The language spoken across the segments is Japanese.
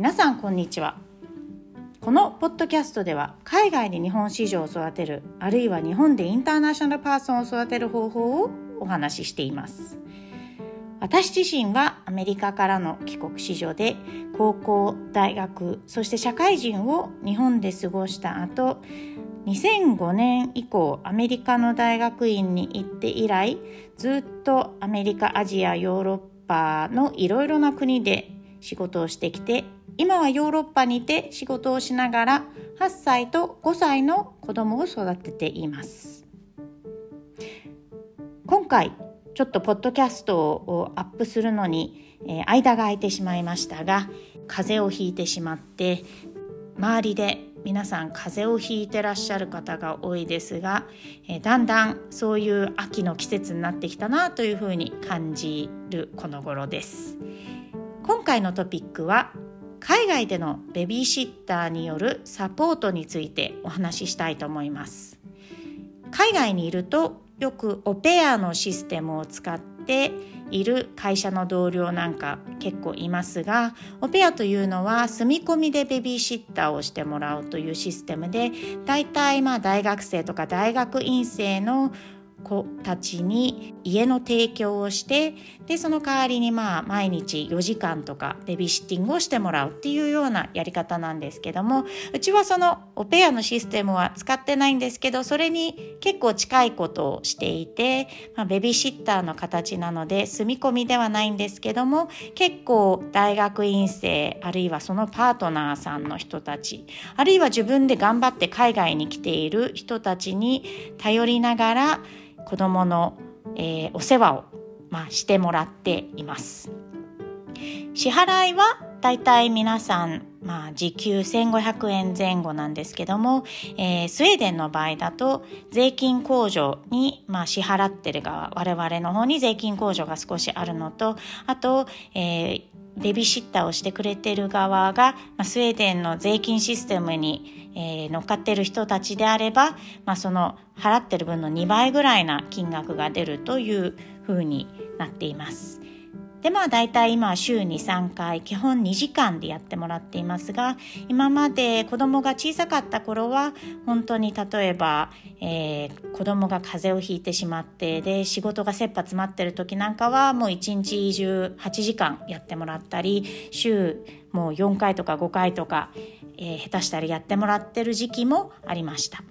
皆さんこんにちは。このポッドキャストでは海外で日本市場を育てるあるいは日本でインターナショナルパーソンを育てる方法をお話ししています。私自身はアメリカからの帰国子女で高校大学そして社会人を日本で過ごした後2005年以降アメリカの大学院に行って以来ずっとアメリカアジアヨーロッパのいろいろな国で仕事をしてきて今はヨーロッパにて仕事をしながら8歳と5歳の子供を育てています。今回ちょっとポッドキャストをアップするのに、え、間が空いてしまいましたが風邪をひいてしまって周りで皆さん風邪をひいてらっしゃる方が多いですが、え、だんだんそういう秋の季節になってきたなというふうに感じるこの頃です。今回のトピックは海外でのベビーシッターによるサポートについてお話ししたいと思います。海外にいるとよくオペアのシステムを使っている会社の同僚なんか結構いますがオペアというのは住み込みでベビーシッターをしてもらうというシステムで大体まあ大学生とか大学院生の子たちに家の提供をしてでその代わりにまあ毎日4時間とかベビーシッティングをしてもらうっていうようなやり方なんですけどもうちはそのオペアのシステムは使ってないんですけどそれに結構近いことをしていて、まあ、ベビーシッターの形なので住み込みではないんですけども結構大学院生あるいはそのパートナーさんの人たちあるいは自分で頑張って海外に来ている人たちに頼りながら子どもの、えー、お世話を、まあ、してもらっています。支払いはだいたい皆さん、まあ、時給1500円前後なんですけども、えー、スウェーデンの場合だと税金控除に、まあ、支払ってる側我々の方に税金控除が少しあるのとあと、えー、ベビーシッターをしてくれてる側が、まあ、スウェーデンの税金システムに、えー、乗っかってる人たちであれば、まあ、その払ってる分の2倍ぐらいな金額が出るというふうになっています。でまあ大体今週に3回基本2時間でやってもらっていますが今まで子供が小さかった頃は本当に例えば、えー、子供が風邪をひいてしまってで仕事が切羽詰まってる時なんかはもう一日中8時間やってもらったり週もう4回とか5回とか、えー、下手したらやってもらってる時期もありました。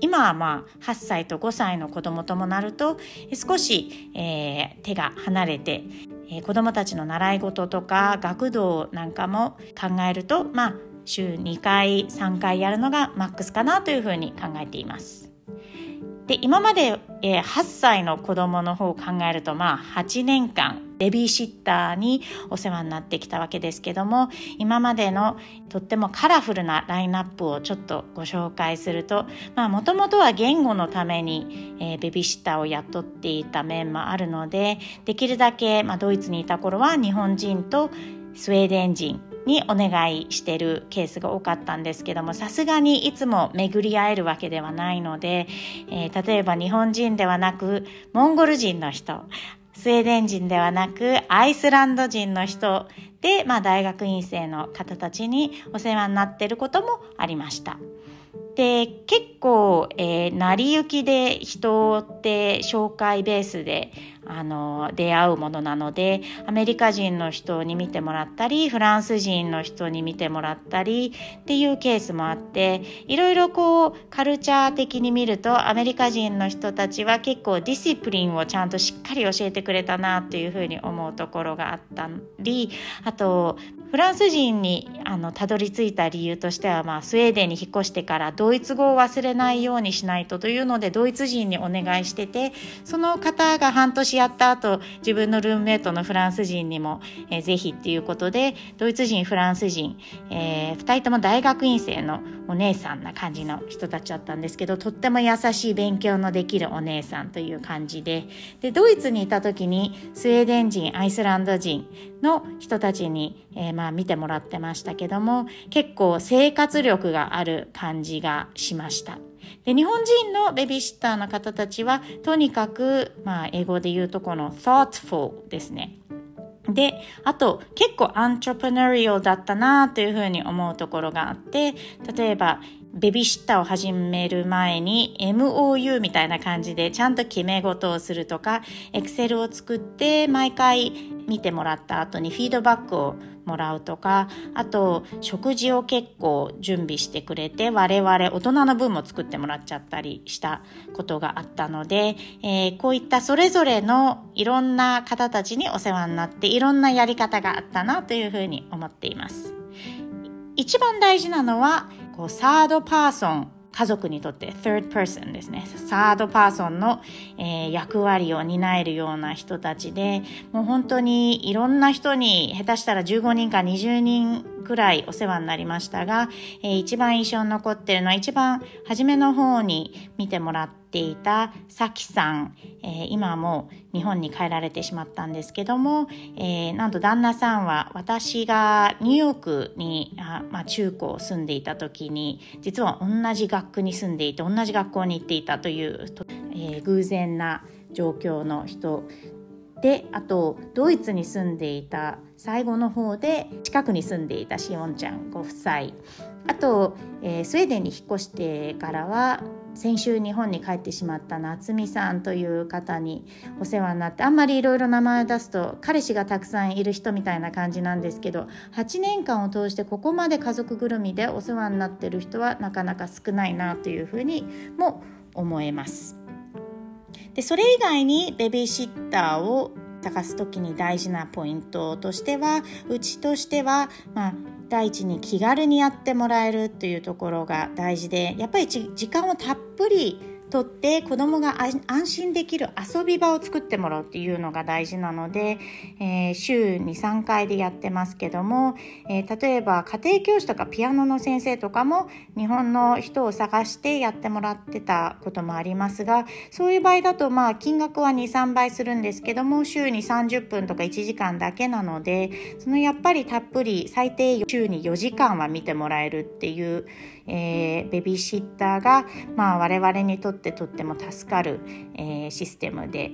今はまあ8歳と5歳の子供ともなると少し、えー、手が離れてえー、子どもたちの習い事とか学童なんかも考えるとまあ週2回3回やるのがマックスかなというふうに考えています。で今まで、えー、8歳の子供の方を考えるとまあ8年間ベビーシッターにお世話になってきたわけですけども今までのとってもカラフルなラインナップをちょっとご紹介するともともとは言語のために、えー、ベビーシッターを雇っていた面もあるのでできるだけ、まあ、ドイツにいた頃は日本人とスウェーデン人にお願いしてるケースが多かったんですけどもさすがにいつも巡り合えるわけではないので、えー、例えば日本人ではなくモンゴル人の人スウェーデン人ではなくアイスランド人の人で、まあ、大学院生の方たちにお世話になってることもありました。で結構、えー、成り行きで人って紹介ベースであの出会うものなのでアメリカ人の人に見てもらったりフランス人の人に見てもらったりっていうケースもあっていろいろこうカルチャー的に見るとアメリカ人の人たちは結構ディシプリンをちゃんとしっかり教えてくれたなっていうふうに思うところがあったりあとフランス人にあのたどり着いた理由としては、まあ、スウェーデンに引っ越してからドイツ語を忘れないようにしないとというのでドイツ人にお願いしててその方が半年やった後自分のルームメイトのフランス人にも、えー、ぜひっていうことでドイツ人フランス人、えー、2人とも大学院生のお姉さんな感じの人たちだったんですけどとっても優しい勉強のできるお姉さんという感じででドイツにいた時にスウェーデン人アイスランド人の人たちに、えー、まあ見てもらってましたけども結構生活力がある感じがしました。で日本人のベビーシッターの方たちはとにかく、まあ、英語で言うとこの thoughtful ですね。で、あと結構アントレプナリオだったなというふうに思うところがあって、例えばベビーシッターを始める前に MOU みたいな感じでちゃんと決め事をするとか、Excel を作って毎回見てもらった後にフィードバックをもらうとか、あと食事を結構準備してくれて我々大人の分も作ってもらっちゃったりしたことがあったので、えー、こういったそれぞれのいろんな方たちにお世話になっていろんなやり方があったなというふうに思っています。一番大事なのはこうサードパーソン家族にとって third person ですね。サードパーソンの、えー、役割を担えるような人たちで、もう本当にいろんな人に下手したら15人か20人くらいお世話になりましたが、えー、一番印象に残ってるのは一番初めの方に見てもらっていたさきさん、えー、今も日本に帰られてしまったんですけども、えー、なんと旦那さんは私がニューヨークにあ、まあ、中高住んでいた時に実は同じ学区に住んでいて同じ学校に行っていたという、えー、偶然な状況の人であとドイツに住んでいた最後の方で近くに住んでいたしおんちゃんご夫妻。あと、えー、スウェーデンに引っ越してからは先週日本に帰ってしまった夏美さんという方にお世話になってあんまりいろいろ名前を出すと彼氏がたくさんいる人みたいな感じなんですけど8年間を通してここまで家族ぐるみでお世話になってる人はなかなか少ないなというふうにも思えます。でそれ以外にベビーシッターを探す時に大事なポイントとしてはうちとしては、まあ、第一に気軽にやってもらえるというところが大事でやっぱり時間をたっぷりとって子供が安心できる遊び場を作ってもらうっていうのが大事なので、えー、週に3回でやってますけども、えー、例えば家庭教師とかピアノの先生とかも日本の人を探してやってもらってたこともありますがそういう場合だとまあ金額は23倍するんですけども週に30分とか1時間だけなのでそのやっぱりたっぷり最低週に4時間は見てもらえるっていう、えー、ベビーシッターが、まあ、我々にとってとっても助かる、えー、システムで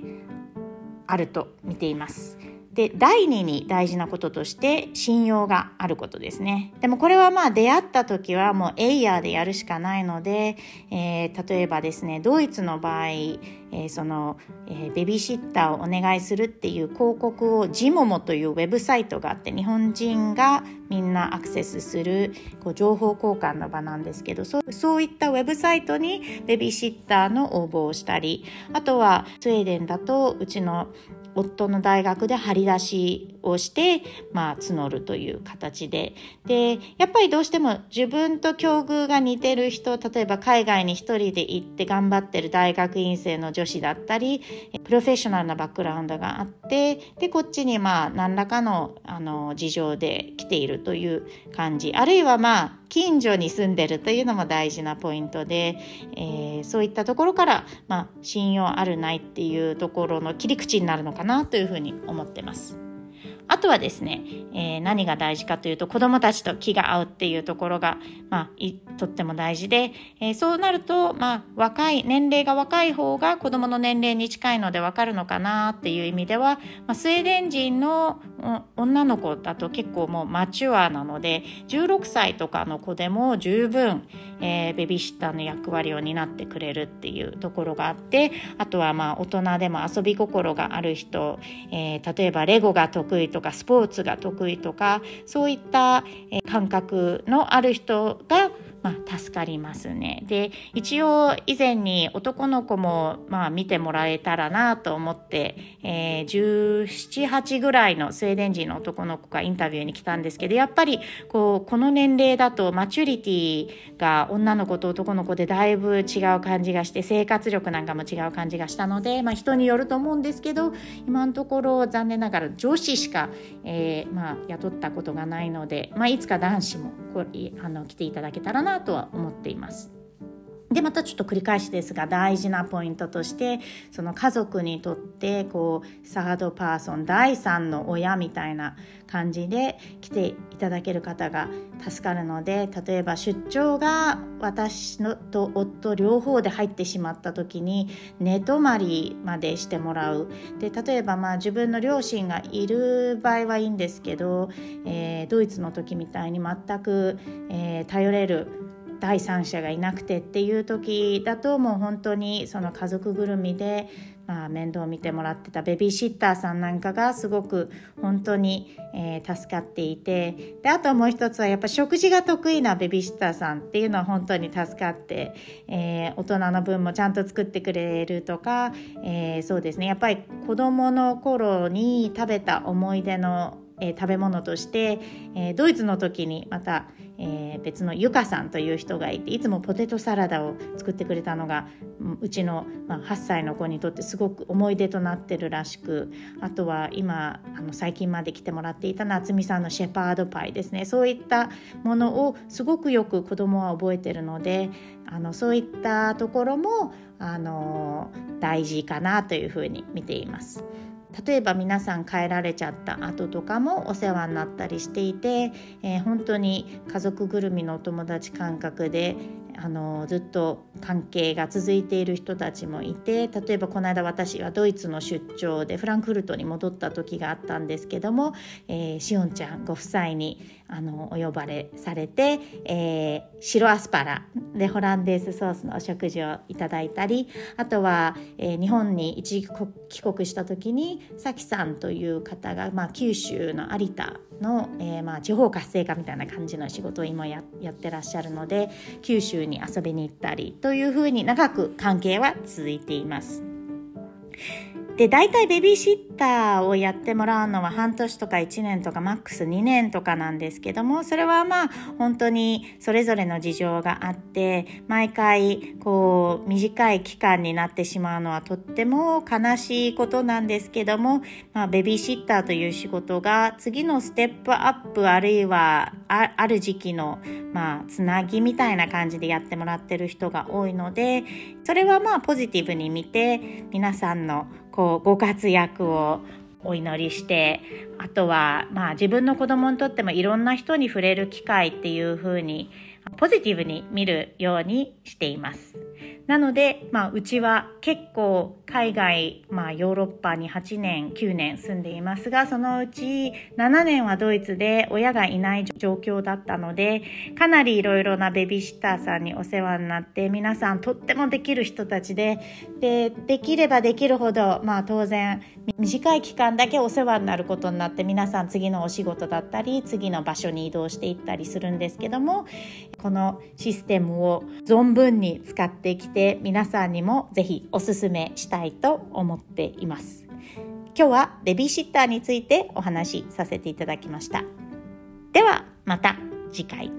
あると見ています。で第2に大事なこととして信用があることですね。でもこれはまあ出会った時はもうエイヤーでやるしかないので、えー、例えばですねドイツの場合、えー、その、えー、ベビーシッターをお願いするっていう広告をジモモというウェブサイトがあって日本人がみんなアクセスするこう情報交換の場なんですけどそうそういったウェブサイトにベビーシッターの応募をしたりあとはスウェーデンだとうちの夫の大学で張り出しをして、まあ、募るという形で。で、やっぱりどうしても自分と境遇が似てる人、例えば海外に一人で行って頑張ってる大学院生の女子だったり、プロフェッショナルなバックグラウンドがあって、で、こっちにまあ、何らかの、あの、事情で来ているという感じ。あるいはまあ、近所に住んでるというのも大事なポイントで、えー、そういったところから、まあ、信用あるないっていうところの切り口になるのかなというふうに思ってます。あとはですね、えー、何が大事かというと子どもたちと気が合うっていうところが、まあ、とっても大事で、えー、そうなると、まあ、若い年齢が若い方が子どもの年齢に近いので分かるのかなっていう意味では、まあ、スウェーデン人の女の子だと結構もうマチュアなので16歳とかの子でも十分、えー、ベビーシッターの役割を担ってくれるっていうところがあってあとはまあ大人でも遊び心がある人、えー、例えばレゴが得意とかスポーツが得意とかそういったえ感覚のある人がまあ、助かりますね。で一応以前に男の子も、まあ、見てもらえたらなと思って、えー、1718ぐらいのスウェーデン人の男の子がインタビューに来たんですけどやっぱりこうこの年齢だとマチュリティが女の子と男の子でだいぶ違う感じがして生活力なんかも違う感じがしたので、まあ、人によると思うんですけど今のところ残念ながら女子しか、えーまあ、雇ったことがないので、まあ、いつか男子もあの来ていただけたらななとは思っています。でまたちょっと繰り返しですが大事なポイントとしてその家族にとってこうサードパーソン第三の親みたいな感じで来ていただける方が助かるので例えば出張が私のと夫両方で入ってしまった時に寝泊まりまでしてもらう。で例えばまあ自分の両親がいる場合はいいんですけど、えー、ドイツの時みたいに全く、えー、頼れる第三者がいなくてっていう時だともう本当にその家族ぐるみで、まあ、面倒を見てもらってたベビーシッターさんなんかがすごく本当に、えー、助かっていてであともう一つはやっぱ食事が得意なベビーシッターさんっていうのは本当に助かって、えー、大人の分もちゃんと作ってくれるとか、えー、そうですね。やっぱり子どもの頃に食べた思い出のえー、食べ物として、えー、ドイツの時にまた、えー、別のゆかさんという人がいていつもポテトサラダを作ってくれたのがうちの、ま、8歳の子にとってすごく思い出となってるらしくあとは今あの最近まで来てもらっていた夏美さんのシェパードパイですねそういったものをすごくよく子供は覚えてるのであのそういったところもあの大事かなというふうに見ています。例えば皆さん帰られちゃった後とかもお世話になったりしていて、えー、本当に家族ぐるみのお友達感覚であのずっと関係が続いている人たちもいて例えばこの間私はドイツの出張でフランクフルトに戻った時があったんですけども、えー、しおんちゃんご夫妻にあのお呼ばれされて、えー、白アスパラでホランデーズソースのお食事をいただいたりあとは、えー、日本に一時帰国した時にさきさんという方が、まあ、九州の有田の、えー、まあ、地方活性化みたいな感じの仕事を今やってらっしゃるので九州に遊びに行ったりというふうに長く関係は続いています。で大体ベビーシッターをやってもらうのは半年とか1年とかマックス2年とかなんですけどもそれはまあ本当にそれぞれの事情があって毎回こう短い期間になってしまうのはとっても悲しいことなんですけども、まあ、ベビーシッターという仕事が次のステップアップあるいはある時期のまあつなぎみたいな感じでやってもらってる人が多いのでそれはまあポジティブに見て皆さんのこうご活躍をお祈りしてあとはまあ自分の子供にとってもいろんな人に触れる機会っていう風にポジティブに見るようにしています。なので、まあ、うちは結構海外、まあ、ヨーロッパに8年9年住んでいますがそのうち7年はドイツで親がいない状況だったのでかなりいろいろなベビーシッターさんにお世話になって皆さんとってもできる人たちででできればできるほど、まあ、当然短い期間だけお世話になることになって皆さん次のお仕事だったり次の場所に移動していったりするんですけどもこのシステムを存分に使ってきて皆さんにもぜひおすすめしたいと思っています。今日はベビーシッターについてお話しさせていただきました。ではまた次回。